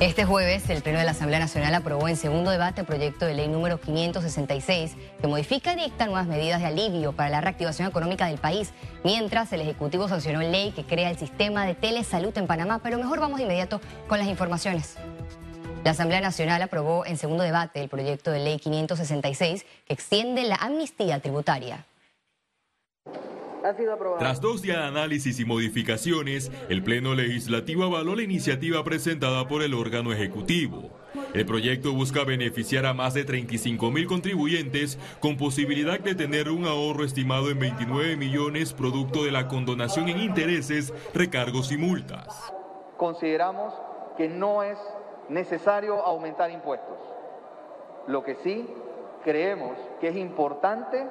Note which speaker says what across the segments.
Speaker 1: Este jueves, el Pleno de la Asamblea Nacional aprobó en segundo debate el proyecto de ley número 566 que modifica y dicta nuevas medidas de alivio para la reactivación económica del país, mientras el Ejecutivo sancionó ley que crea el sistema de telesalud en Panamá. Pero mejor vamos de inmediato con las informaciones. La Asamblea Nacional aprobó en segundo debate el proyecto de ley 566 que extiende la amnistía tributaria.
Speaker 2: Tras dos días de análisis y modificaciones, el Pleno Legislativo avaló la iniciativa presentada por el órgano ejecutivo. El proyecto busca beneficiar a más de 35 mil contribuyentes con posibilidad de tener un ahorro estimado en 29 millones producto de la condonación en intereses, recargos y multas.
Speaker 3: Consideramos que no es necesario aumentar impuestos. Lo que sí creemos que es importante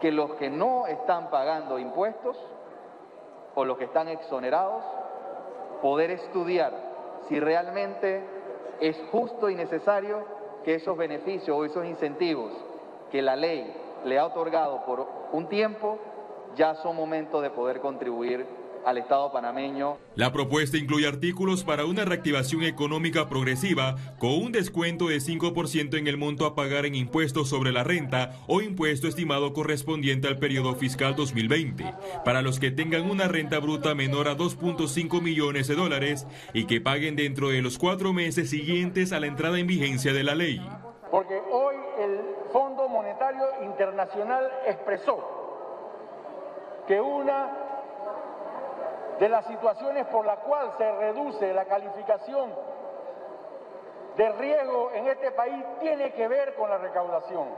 Speaker 3: que los que no están pagando impuestos o los que están exonerados, poder estudiar si realmente es justo y necesario que esos beneficios o esos incentivos que la ley le ha otorgado por un tiempo, ya son momentos de poder contribuir al Estado panameño.
Speaker 2: La propuesta incluye artículos para una reactivación económica progresiva con un descuento de 5% en el monto a pagar en impuestos sobre la renta o impuesto estimado correspondiente al periodo fiscal 2020 para los que tengan una renta bruta menor a 2.5 millones de dólares y que paguen dentro de los cuatro meses siguientes a la entrada en vigencia de la ley.
Speaker 4: Porque hoy el Fondo Monetario Internacional expresó que una de las situaciones por las cuales se reduce la calificación de riesgo en este país tiene que ver con la recaudación.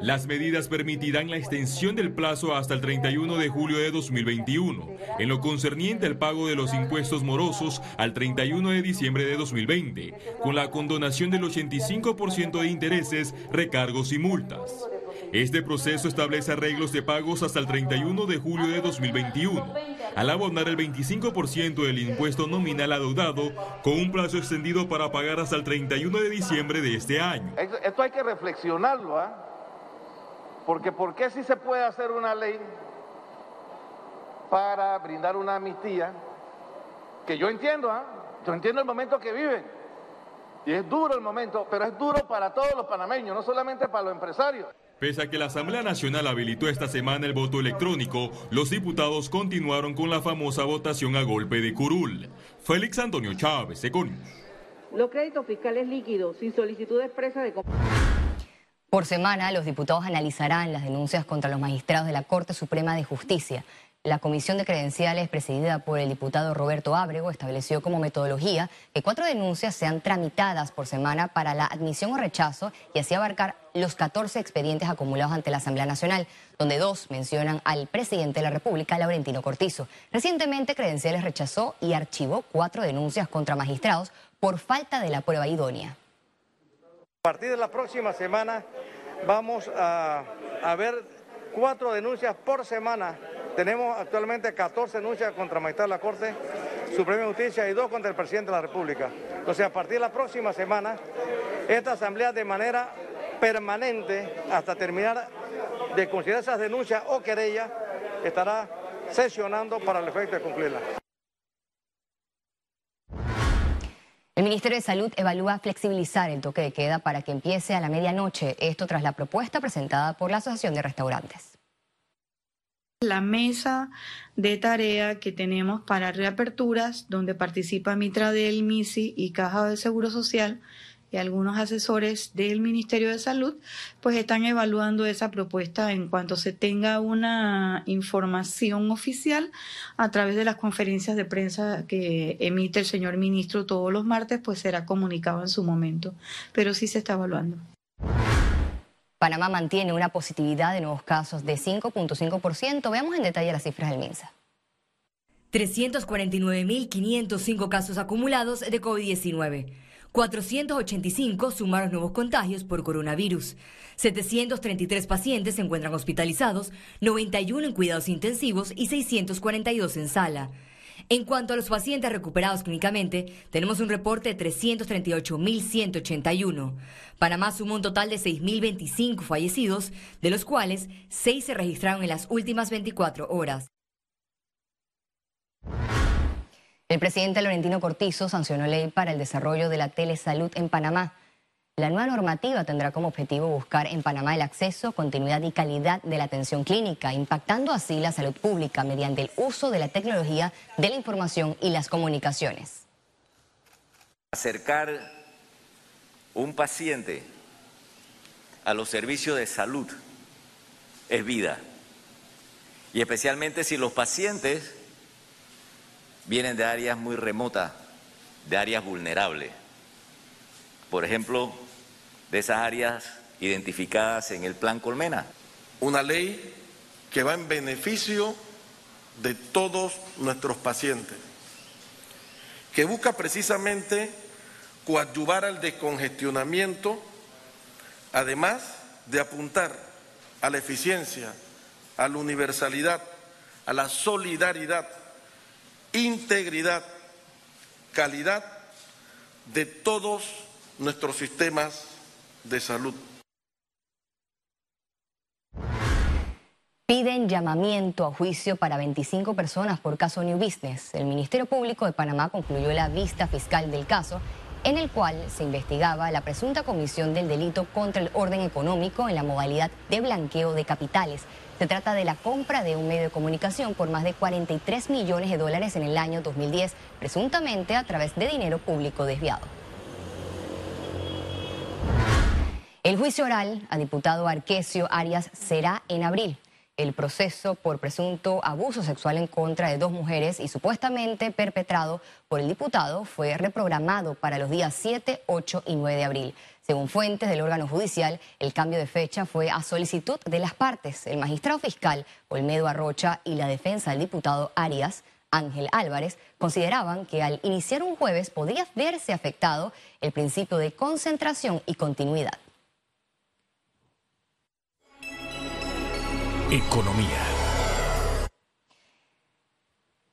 Speaker 2: Las medidas permitirán la extensión del plazo hasta el 31 de julio de 2021, en lo concerniente al pago de los impuestos morosos al 31 de diciembre de 2020, con la condonación del 85% de intereses, recargos y multas. Este proceso establece arreglos de pagos hasta el 31 de julio de 2021, al abonar el 25% del impuesto nominal adeudado con un plazo extendido para pagar hasta el 31 de diciembre de este año.
Speaker 3: Esto hay que reflexionarlo, ¿ah? Porque ¿por qué si se puede hacer una ley para brindar una amnistía? Que yo entiendo, ¿ah? Yo entiendo el momento que viven. Y es duro el momento, pero es duro para todos los panameños, no solamente para los empresarios.
Speaker 2: Pese a que la Asamblea Nacional habilitó esta semana el voto electrónico, los diputados continuaron con la famosa votación a golpe de curul. Félix Antonio Chávez, Econius.
Speaker 5: Los créditos fiscales líquidos sin solicitud expresa de...
Speaker 1: Por semana, los diputados analizarán las denuncias contra los magistrados de la Corte Suprema de Justicia. La comisión de credenciales presidida por el diputado Roberto Ábrego estableció como metodología que cuatro denuncias sean tramitadas por semana para la admisión o rechazo y así abarcar los 14 expedientes acumulados ante la Asamblea Nacional, donde dos mencionan al presidente de la República, Laurentino Cortizo. Recientemente Credenciales rechazó y archivó cuatro denuncias contra magistrados por falta de la prueba idónea.
Speaker 4: A partir de la próxima semana vamos a, a ver cuatro denuncias por semana tenemos actualmente 14 denuncias contra Majestad de la Corte Suprema de Justicia y dos contra el presidente de la República. Entonces, a partir de la próxima semana, esta asamblea de manera permanente, hasta terminar de considerar esas denuncias o querellas, estará sesionando para el efecto de cumplirlas.
Speaker 1: El Ministerio de Salud evalúa flexibilizar el toque de queda para que empiece a la medianoche, esto tras la propuesta presentada por la Asociación de Restaurantes
Speaker 6: la mesa de tarea que tenemos para reaperturas, donde participa Mitradel, MISI y Caja de Seguro Social y algunos asesores del Ministerio de Salud, pues están evaluando esa propuesta en cuanto se tenga una información oficial a través de las conferencias de prensa que emite el señor ministro todos los martes, pues será comunicado en su momento, pero sí se está evaluando.
Speaker 1: Panamá mantiene una positividad de nuevos casos de 5.5%. Veamos en detalle las cifras del MINSA.
Speaker 7: 349.505 casos acumulados de COVID-19. 485 sumaron nuevos contagios por coronavirus. 733 pacientes se encuentran hospitalizados, 91 en cuidados intensivos y 642 en sala. En cuanto a los pacientes recuperados clínicamente, tenemos un reporte de 338.181. Panamá sumó un total de 6.025 fallecidos, de los cuales 6 se registraron en las últimas 24 horas.
Speaker 1: El presidente Laurentino Cortizo sancionó ley para el desarrollo de la telesalud en Panamá. La nueva normativa tendrá como objetivo buscar en Panamá el acceso, continuidad y calidad de la atención clínica, impactando así la salud pública mediante el uso de la tecnología de la información y las comunicaciones.
Speaker 8: Acercar un paciente a los servicios de salud es vida. Y especialmente si los pacientes vienen de áreas muy remotas, de áreas vulnerables. Por ejemplo, de esas áreas identificadas en el Plan Colmena.
Speaker 9: Una ley que va en beneficio de todos nuestros pacientes, que busca precisamente coadyuvar al descongestionamiento, además de apuntar a la eficiencia, a la universalidad, a la solidaridad integridad, calidad de todos nuestros sistemas de salud.
Speaker 1: Piden llamamiento a juicio para 25 personas por caso New Business. El Ministerio Público de Panamá concluyó la vista fiscal del caso, en el cual se investigaba la presunta comisión del delito contra el orden económico en la modalidad de blanqueo de capitales se trata de la compra de un medio de comunicación por más de 43 millones de dólares en el año 2010, presuntamente a través de dinero público desviado. El juicio oral a diputado Arquesio Arias será en abril el proceso por presunto abuso sexual en contra de dos mujeres y supuestamente perpetrado por el diputado fue reprogramado para los días 7, 8 y 9 de abril. Según fuentes del órgano judicial, el cambio de fecha fue a solicitud de las partes. El magistrado fiscal Olmedo Arrocha y la defensa del diputado Arias Ángel Álvarez consideraban que al iniciar un jueves podría verse afectado el principio de concentración y continuidad.
Speaker 10: Economía.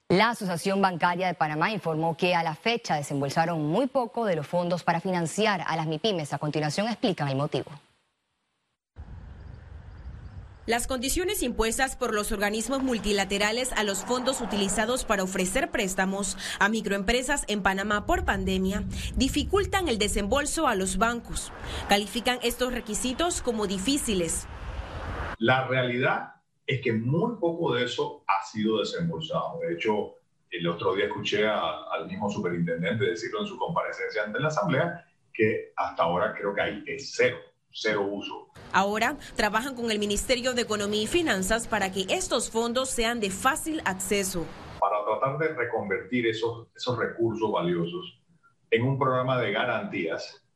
Speaker 1: La Asociación Bancaria de Panamá informó que a la fecha desembolsaron muy poco de los fondos para financiar a las MIPIMES. A continuación explican el motivo.
Speaker 11: Las condiciones impuestas por los organismos multilaterales a los fondos utilizados para ofrecer préstamos a microempresas en Panamá por pandemia dificultan el desembolso a los bancos. Califican estos requisitos como difíciles
Speaker 12: la realidad es que muy poco de eso ha sido desembolsado. De hecho, el otro día escuché al mismo superintendente decirlo en su comparecencia ante la Asamblea que hasta ahora creo que hay cero, cero uso.
Speaker 11: Ahora trabajan con el Ministerio de Economía y Finanzas para que estos fondos sean de fácil acceso.
Speaker 12: Para tratar de reconvertir esos, esos recursos valiosos en un programa de garantías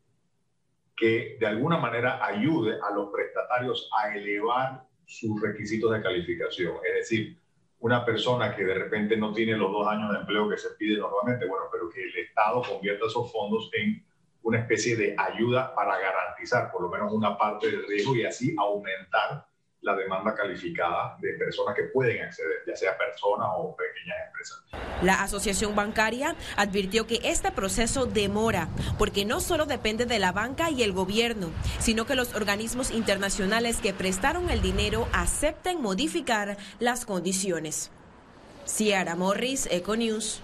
Speaker 12: que de alguna manera ayude a los prestatarios a elevar sus requisitos de calificación. Es decir, una persona que de repente no tiene los dos años de empleo que se pide normalmente, bueno, pero que el Estado convierta esos fondos en una especie de ayuda para garantizar por lo menos una parte del riesgo y así aumentar la demanda calificada de personas que pueden acceder, ya sea personas o pequeñas empresas.
Speaker 11: La Asociación Bancaria advirtió que este proceso demora porque no solo depende de la banca y el gobierno, sino que los organismos internacionales que prestaron el dinero acepten modificar las condiciones. Ciara Morris, Econews.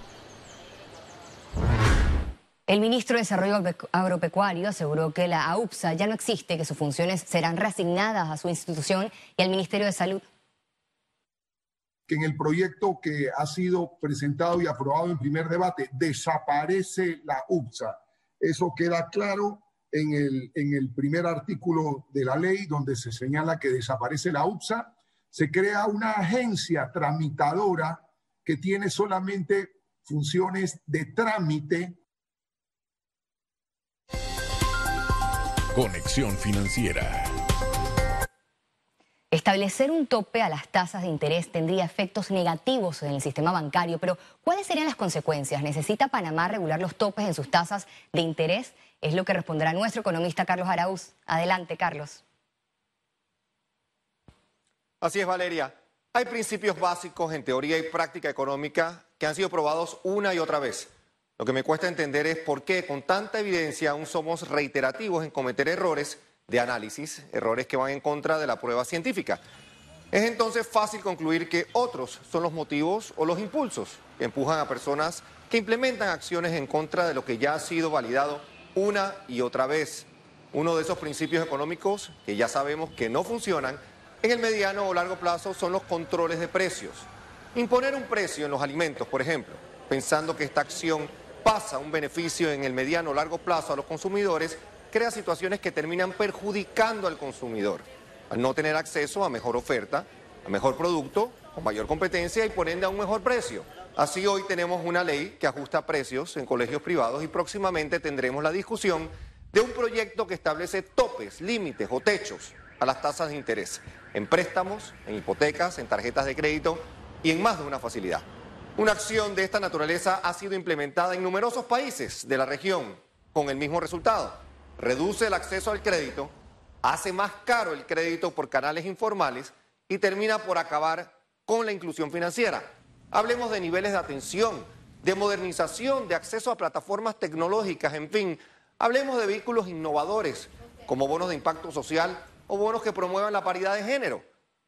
Speaker 1: El ministro de Desarrollo Agropecuario aseguró que la AUPSA ya no existe, que sus funciones serán reasignadas a su institución y al Ministerio de Salud.
Speaker 13: Que en el proyecto que ha sido presentado y aprobado en primer debate desaparece la UPSA. Eso queda claro en el, en el primer artículo de la ley donde se señala que desaparece la UPSA. Se crea una agencia tramitadora que tiene solamente funciones de trámite
Speaker 10: Conexión Financiera.
Speaker 1: Establecer un tope a las tasas de interés tendría efectos negativos en el sistema bancario, pero ¿cuáles serían las consecuencias? ¿Necesita Panamá regular los topes en sus tasas de interés? Es lo que responderá nuestro economista Carlos Araúz. Adelante, Carlos.
Speaker 14: Así es, Valeria. Hay principios básicos en teoría y práctica económica que han sido probados una y otra vez. Lo que me cuesta entender es por qué con tanta evidencia aún somos reiterativos en cometer errores de análisis, errores que van en contra de la prueba científica. Es entonces fácil concluir que otros son los motivos o los impulsos que empujan a personas que implementan acciones en contra de lo que ya ha sido validado una y otra vez. Uno de esos principios económicos que ya sabemos que no funcionan en el mediano o largo plazo son los controles de precios. Imponer un precio en los alimentos, por ejemplo, pensando que esta acción pasa un beneficio en el mediano o largo plazo a los consumidores, crea situaciones que terminan perjudicando al consumidor, al no tener acceso a mejor oferta, a mejor producto, con mayor competencia y por ende a un mejor precio. Así hoy tenemos una ley que ajusta precios en colegios privados y próximamente tendremos la discusión de un proyecto que establece topes, límites o techos a las tasas de interés en préstamos, en hipotecas, en tarjetas de crédito y en más de una facilidad. Una acción de esta naturaleza ha sido implementada en numerosos países de la región con el mismo resultado. Reduce el acceso al crédito, hace más caro el crédito por canales informales y termina por acabar con la inclusión financiera. Hablemos de niveles de atención, de modernización, de acceso a plataformas tecnológicas, en fin, hablemos de vehículos innovadores como bonos de impacto social o bonos que promuevan la paridad de género.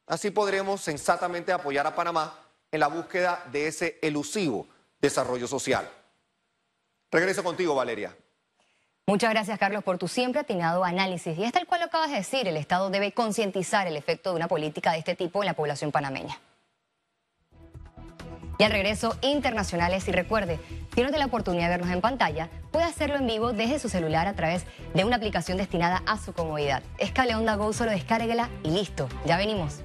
Speaker 14: Así podremos sensatamente apoyar a Panamá en la búsqueda de ese elusivo desarrollo social. Regreso contigo, Valeria.
Speaker 1: Muchas gracias, Carlos, por tu siempre atinado análisis. Y es tal cual lo acabas de decir, el Estado debe concientizar el efecto de una política de este tipo en la población panameña. Y al regreso, internacionales. Y recuerde, si no la oportunidad de vernos en pantalla, puede hacerlo en vivo desde su celular a través de una aplicación destinada a su comodidad. Es Cable Onda Go, solo descárguela y listo. Ya venimos.